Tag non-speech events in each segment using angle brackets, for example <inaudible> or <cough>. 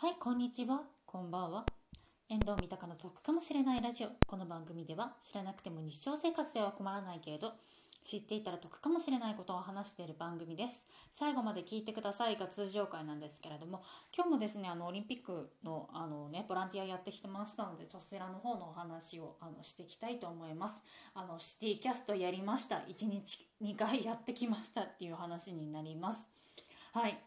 はい、こんにちは。こんばんは。遠藤三鷹の得かもしれないラジオ。この番組では知らなくても日常生活では困らないけれど、知っていたら得かもしれないことを話している番組です。最後まで聞いてくださいが通常回なんですけれども、今日もですね、あの、オリンピックの、あのね、ボランティアやってきてましたので、そちらの方のお話を、あの、していきたいと思います。あの、シティキャストやりました。1日2回やってきましたっていう話になります。はい。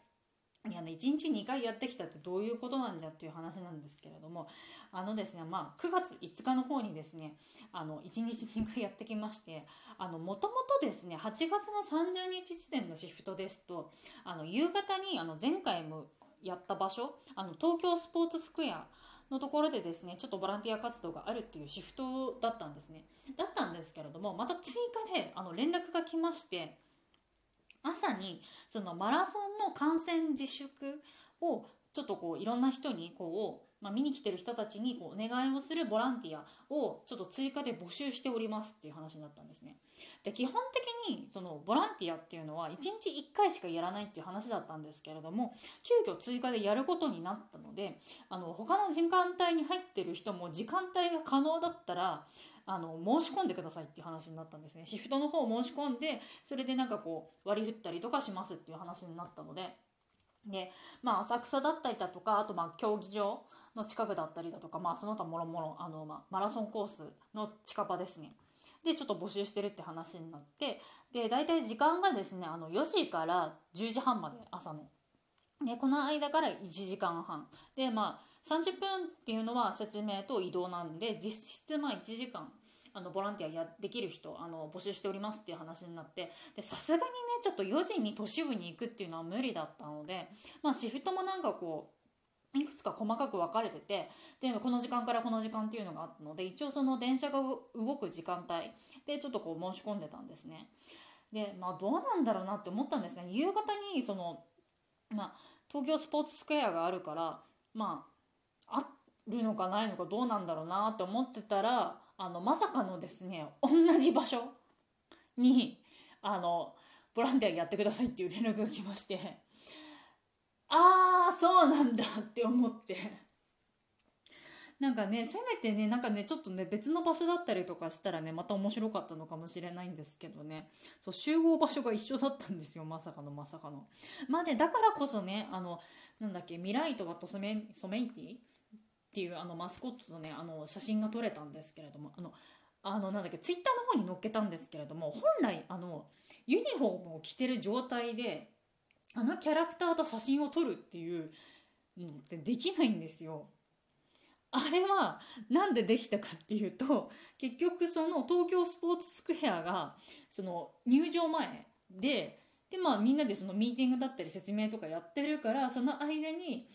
いやね、1日2回やってきたってどういうことなんだっていう話なんですけれどもあのですねまあ9月5日の方にですねあの1日2回やってきましてもともとですね8月の30日時点のシフトですとあの夕方にあの前回もやった場所あの東京スポーツスクエアのところでですねちょっとボランティア活動があるっていうシフトだったんですね。だったんですけれどもまた追加であの連絡が来まして朝にそのマラソンの観戦自粛をちょっとこういろんな人にこう、まあ、見に来てる人たちにこうお願いをするボランティアをちょっと追加で募集しておりますっていう話になったんですね。で基本的にそのボランティアっていうのは1日1回しかやらないっていう話だったんですけれども急遽追加でやることになったのであの他の時間帯に入ってる人も時間帯が可能だったらあの申し込んでくださいっていう話になったんですね。シフトの方を申し込んでそれでなんかこう割り振ったりとかしますっていう話になったので。でまあ浅草だったりだとかあとまあ競技場の近くだったりだとかまあその他もろもろあの、ま、マラソンコースの近場ですね。でちょっと募集してるって話になってで大体時間がですねあの4時から10時半まで朝の。でこの間から1時間半。でまあ30分っていうのは説明と移動なんで実質まあ1時間あのボランティアやできる人あの募集しておりますっていう話になってさすがにねちょっと4時に都市部に行くっていうのは無理だったので、まあ、シフトもなんかこういくつか細かく分かれててでこの時間からこの時間っていうのがあったので一応その電車が動く時間帯でちょっとこう申し込んでたんですね。でまあどうなんだろうなって思ったんですね夕方にそのまあ東京スポーツスクエアがあるからまああるのかないのかどうなんだろうなって思ってたらあのまさかのですね同じ場所にあのボランティアやってくださいっていう連絡が来ましてああそうなんだって思って。なんかねせめてねなんかねちょっとね別の場所だったりとかしたらねまた面白かったのかもしれないんですけどね。そう集合場所が一緒だったんですよまさかのまさかの。まあねだからこそねあのなんだっけミライトワトソメソメイティっていうあのマスコットのねあの写真が撮れたんですけれどもあのあのなんだっけツイッターの方に載っけたんですけれども本来あのユニフォームを着てる状態であのキャラクターと写真を撮るっていうのってできないんですよ。あれは何でできたかっていうと結局その東京スポーツスクエアがその入場前ででまあみんなでそのミーティングだったり説明とかやってるからその間に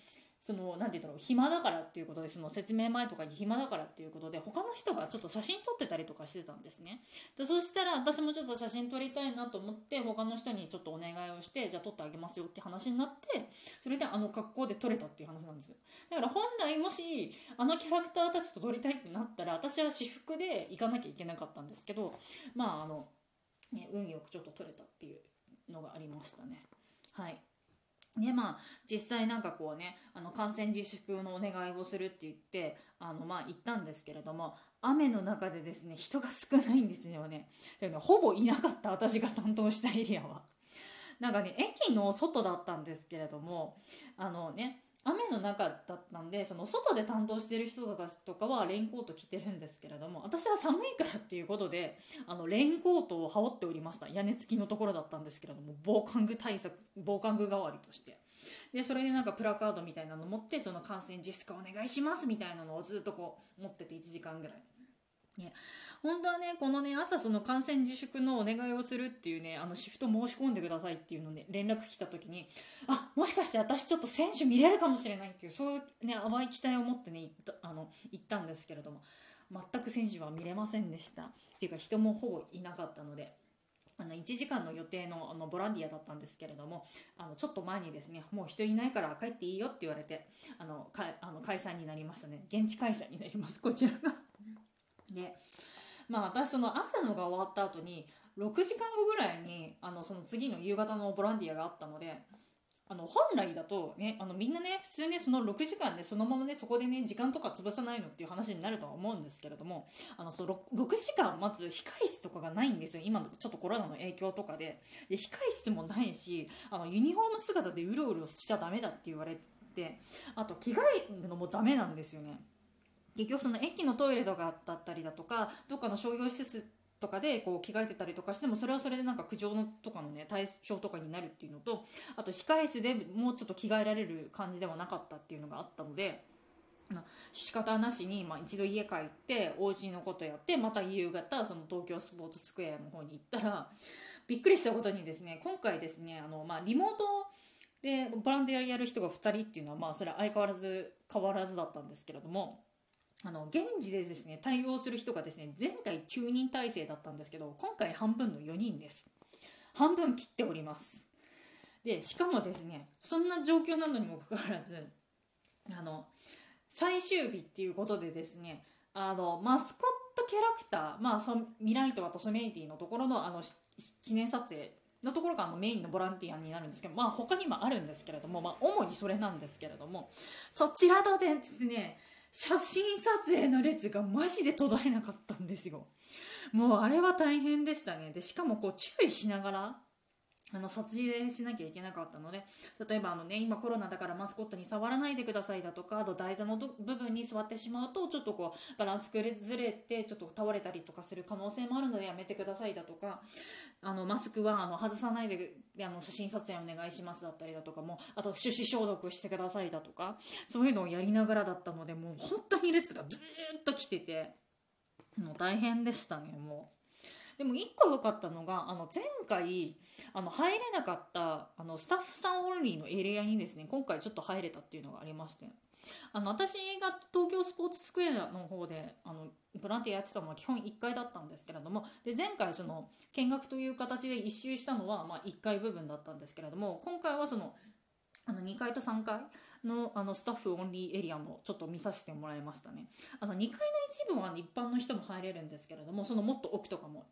その何て言うんだろう暇だからっていうことでその説明前とかに暇だからっていうことで他の人がちょっと写真撮ってたりとかしてたんですね。でそしたら私もちょっと写真撮りたいなと思って他の人にちょっとお願いをしてじゃあ撮ってあげますよって話になってそれであの格好で撮れたっていう話なんですよ。だから本来もしあのキャラクターたちと撮りたいってなったら私は私服で行かなきゃいけなかったんですけどまああのね運よくちょっと撮れたっていうのがありましたね。はい。でまあ実際なんかこうねあの感染自粛のお願いをするって言ってあのまあ行ったんですけれども雨の中でですね人が少ないんですよねだからほぼいなかった私が担当したエリアは。なんかね駅の外だったんですけれどもあのね雨の中だったんでその外で担当してる人たちとかはレインコート着てるんですけれども私は寒いからっていうことであのレインコートを羽織っておりました。屋根付きのところだったんですけれども防寒具対策防寒具代わりとして。でそれでなんかプラカードみたいなの持ってその感染自粛お願いしますみたいなのをずっとこう持ってて1時間ぐらい。ね、本当はねこのね朝その感染自粛のお願いをするっていうねあのシフト申し込んでくださいっていうのね連絡来た時にあもしかして私ちょっと選手見れるかもしれないっていうそういうね淡い期待を持ってねあの行ったんですけれども全く選手は見れませんでした。っていうか人もほぼいなかったので。あの1時間の予定のあのボランティアだったんですけれどもあのちょっと前にですねもう人いないから帰っていいよって言われてあのかあの解散になりましたね。現地開催になりますこちらが。でまあ私その朝のが終わった後に6時間後ぐらいにあのその次の夕方のボランティアがあったのであの本来だとねあのみんなね普通ねその6時間で、そのままねそこでね時間とか潰さないのっていう話になるとは思うんですけれどもあのそ 6, 6時間待つ控室とかがないんですよ今のちょっとコロナの影響とかでで控室もないしあのユニフォーム姿でうろうろしちゃダメだって言われてあと着替えるのもダメなんですよね。結局その駅のトイレとかだったりだとかどっかの商業施設とかでこう着替えてたりとかしてもそれはそれでなんか苦情のとかのね対象とかになるっていうのとあと控え室でもうちょっと着替えられる感じではなかったっていうのがあったので。ま、仕方なしに、まあ、一度家帰ってお家のことやってまた夕方その東京スポーツスクエアの方に行ったらびっくりしたことにですね今回ですねあの、まあ、リモートでボランティアやる人が2人っていうのはまあそれは相変わらず変わらずだったんですけれどもあの現時でですね対応する人がですね前回9人体制だったんですけど今回半分の4人です。半分切っております。でしかもですねそんな状況なのにもかかわらずあの最終日っていうことでですねあのマスコットキャラクター、まあ、そミライトワとソメイティのところのあの記念撮影のところがあのメインのボランティアになるんですけど、まあ、他にもあるんですけれども、まあ、主にそれなんですけれどもそちらとですね写真撮影の列がマジで途絶えなかったんですよ。もうあれは大変でしたね。で、しかもこう注意しながら、あの撮影しなきゃいけなかったので例えばあの、ね、今コロナだからマスコットに触らないでくださいだとかあと台座の部分に座ってしまうとちょっとこうバランス崩れてちょっと倒れたりとかする可能性もあるのでやめてくださいだとかあのマスクはあの外さないであの写真撮影お願いしますだったりだとかもあと手指消毒してくださいだとかそういうのをやりながらだったのでもう本当に列がずっと来ててもう大変でしたねもう。でも1個良かったのがあの前回あの入れなかったあのスタッフさんオンリーのエリアにですね今回ちょっと入れたっていうのがありましてあの私が東京スポーツスクエアの方であのボランティアやってたのは基本1階だったんですけれどもで前回その見学という形で1周したのは、ま、1階部分だったんですけれども今回はそのあの2階と3階のあのスタッフオンリーエリアもちょっと見させてもらいましたね。あの2階の一部は一般の人も入れるんですけれどもそのもっと奥とかも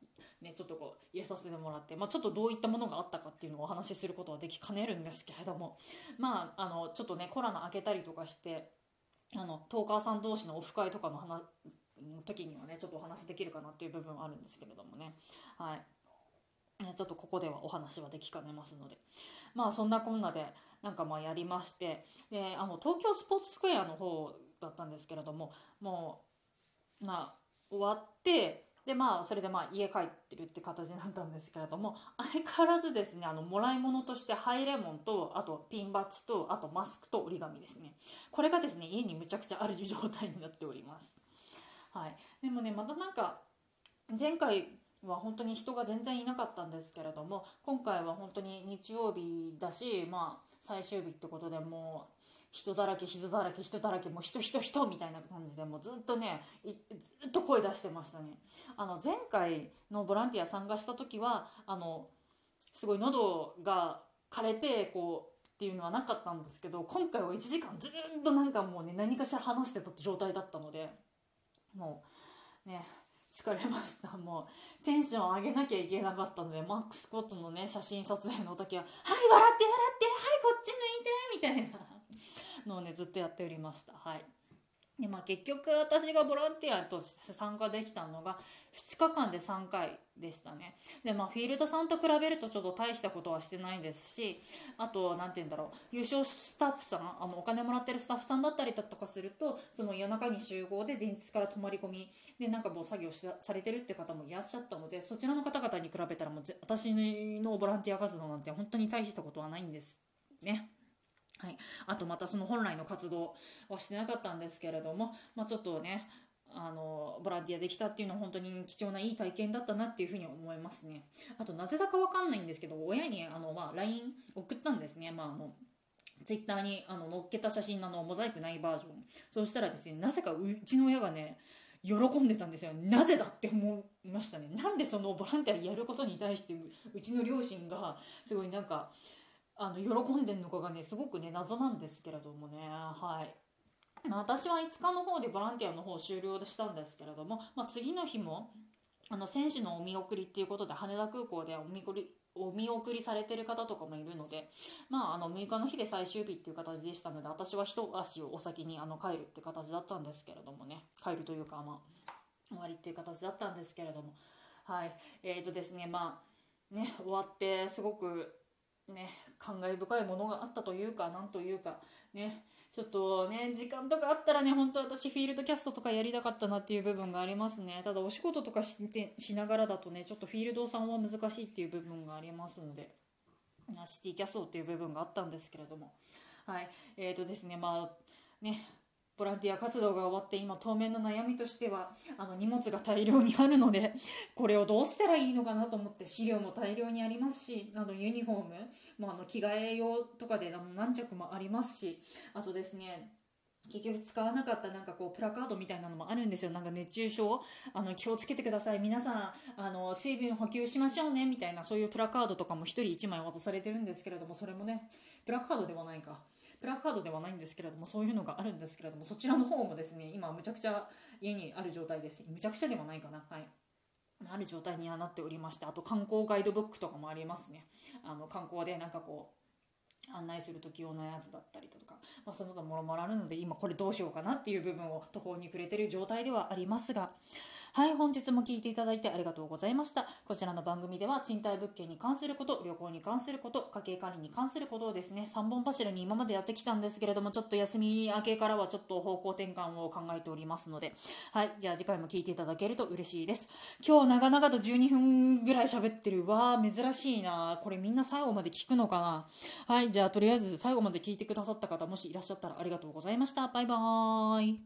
ねちょっとこう入れさせてもらって、まあ、ちょっとどういったものがあったかっていうのをお話しすることはできかねるんですけれどもまああのちょっとねコロナ明けたりとかしてあのトーカーさん同士のオフ会とかの話の時にはねちょっとお話できるかなっていう部分はあるんですけれどもね。はい。ちょっとここではお話はできかねますので。まあそんなこんなでなんかまあやりましてであの東京スポーツスクエアの方だったんですけれどももうまあ終わってでまあそれでまあ家帰ってるって形になったんですけれども <laughs> 相変わらずですねあのもらい物としてハイレモンとあとピンバッジとあとマスクと折り紙ですね。これがですね家にむちゃくちゃある状態になっております。はい。でもねまたなんか前回は本当に人が全然いなかったんですけれども今回は本当に日曜日だしまあ最終日ってことでもう人だらけ人だらけ人だらけもう人人人みたいな感じでもうずっとねずっと声出してましたね。あの前回のボランティア参加した時はあのすごい喉が枯れてこうっていうのはなかったんですけど今回は1時間ずっとなんかもうね何かしら話してた状態だったのでもうね疲れました。もうテンション上げなきゃいけなかったのでマックスコットのね写真撮影の時は「はい笑って笑ってはいこっち向いて」みたいなのをねずっとやっておりました。はい。でまあ、結局私がボランティアとして参加できたのが2日間で3回でしたねでまあフィールドさんと比べるとちょっと大したことはしてないですしあと何て言うんだろう優勝スタッフさんあのお金もらってるスタッフさんだったりだとかするとその夜中に集合で前日から泊まり込みでなんかもう作業しされてるって方もいらっしゃったのでそちらの方々に比べたらもう私のボランティア活動なんて本当に大したことはないんですね。はい、あとまたその本来の活動はしてなかったんですけれども、まあ、ちょっとねあのボランティアできたっていうのは本当に貴重ないい体験だったなっていうふうに思いますね。あとなぜだかわかんないんですけど親にあの、まあ、LINE 送ったんですね、まあ、あのツイッターにあの載っけた写真ののモザイクないバージョン。そうしたらですねなぜかうちの親がね喜んでたんですよ。なぜだって思いましたね。なんでそのボランティアやることに対してうちの両親がすごいなんかあの喜んでんのかがねすごくね謎なんですけれどもね。はい。まあ、私は5日の方でボランティアの方終了したんですけれども、まあ、次の日もあの選手のお見送りっていうことで羽田空港でお見送りお見送りされてる方とかもいるので、まあ、あの6日の日で最終日っていう形でしたので私は一足をお先にあの帰るって形だったんですけれどもね。帰るというかまあ終わりっていう形だったんですけれども。はい。えーとですねまあね終わってすごくね感慨深いものがあったというかなんというかねちょっとね、時間とかあったらね、本当私フィールドキャストとかやりたかったなっていう部分がありますね。ただお仕事とかしてしながらだとね、ちょっとフィールドさんは難しいっていう部分がありますので、シティキャストっていう部分があったんですけれども。はい。えーとですね、まあ、ね、ボランティア活動が終わって今当面の悩みとしてはあの荷物が大量にあるので <laughs> これをどうしたらいいのかなと思って資料も大量にありますしあのユニフォームもあの着替え用とかで何着もありますしあとですね結局使わなかったなんかこうプラカードみたいなのもあるんですよ。なんか熱中症あの気をつけてください。皆さんあの水分補給しましょうねみたいなそういうプラカードとかも1人1枚渡されてるんですけれどもそれもねプラカードではないか。プラカードではないんですけれどもそういうのがあるんですけれどもそちらの方もですね今むちゃくちゃ家にある状態です。むちゃくちゃではないかな。はい。ある状態にはなっておりましてあと観光ガイドブックとかもありますね。あの観光でなんかこう案内する時用のやつだったりとか、まあ、その他もろもろあるので今これどうしようかなっていう部分を途方に暮れてる状態ではありますがはい、本日も聞いていただいてありがとうございました。こちらの番組では賃貸物件に関すること、旅行に関すること、家計管理に関することをですね、3本柱に今までやってきたんですけれども、ちょっと休み明けからはちょっと方向転換を考えておりますので、はい、じゃあ次回も聞いていただけると嬉しいです。今日長々と12分ぐらい喋ってる。わー、珍しいな。これみんな最後まで聞くのかなはい、じゃあとりあえず最後まで聞いてくださった方、もしいらっしゃったらありがとうございました。バイバーイ。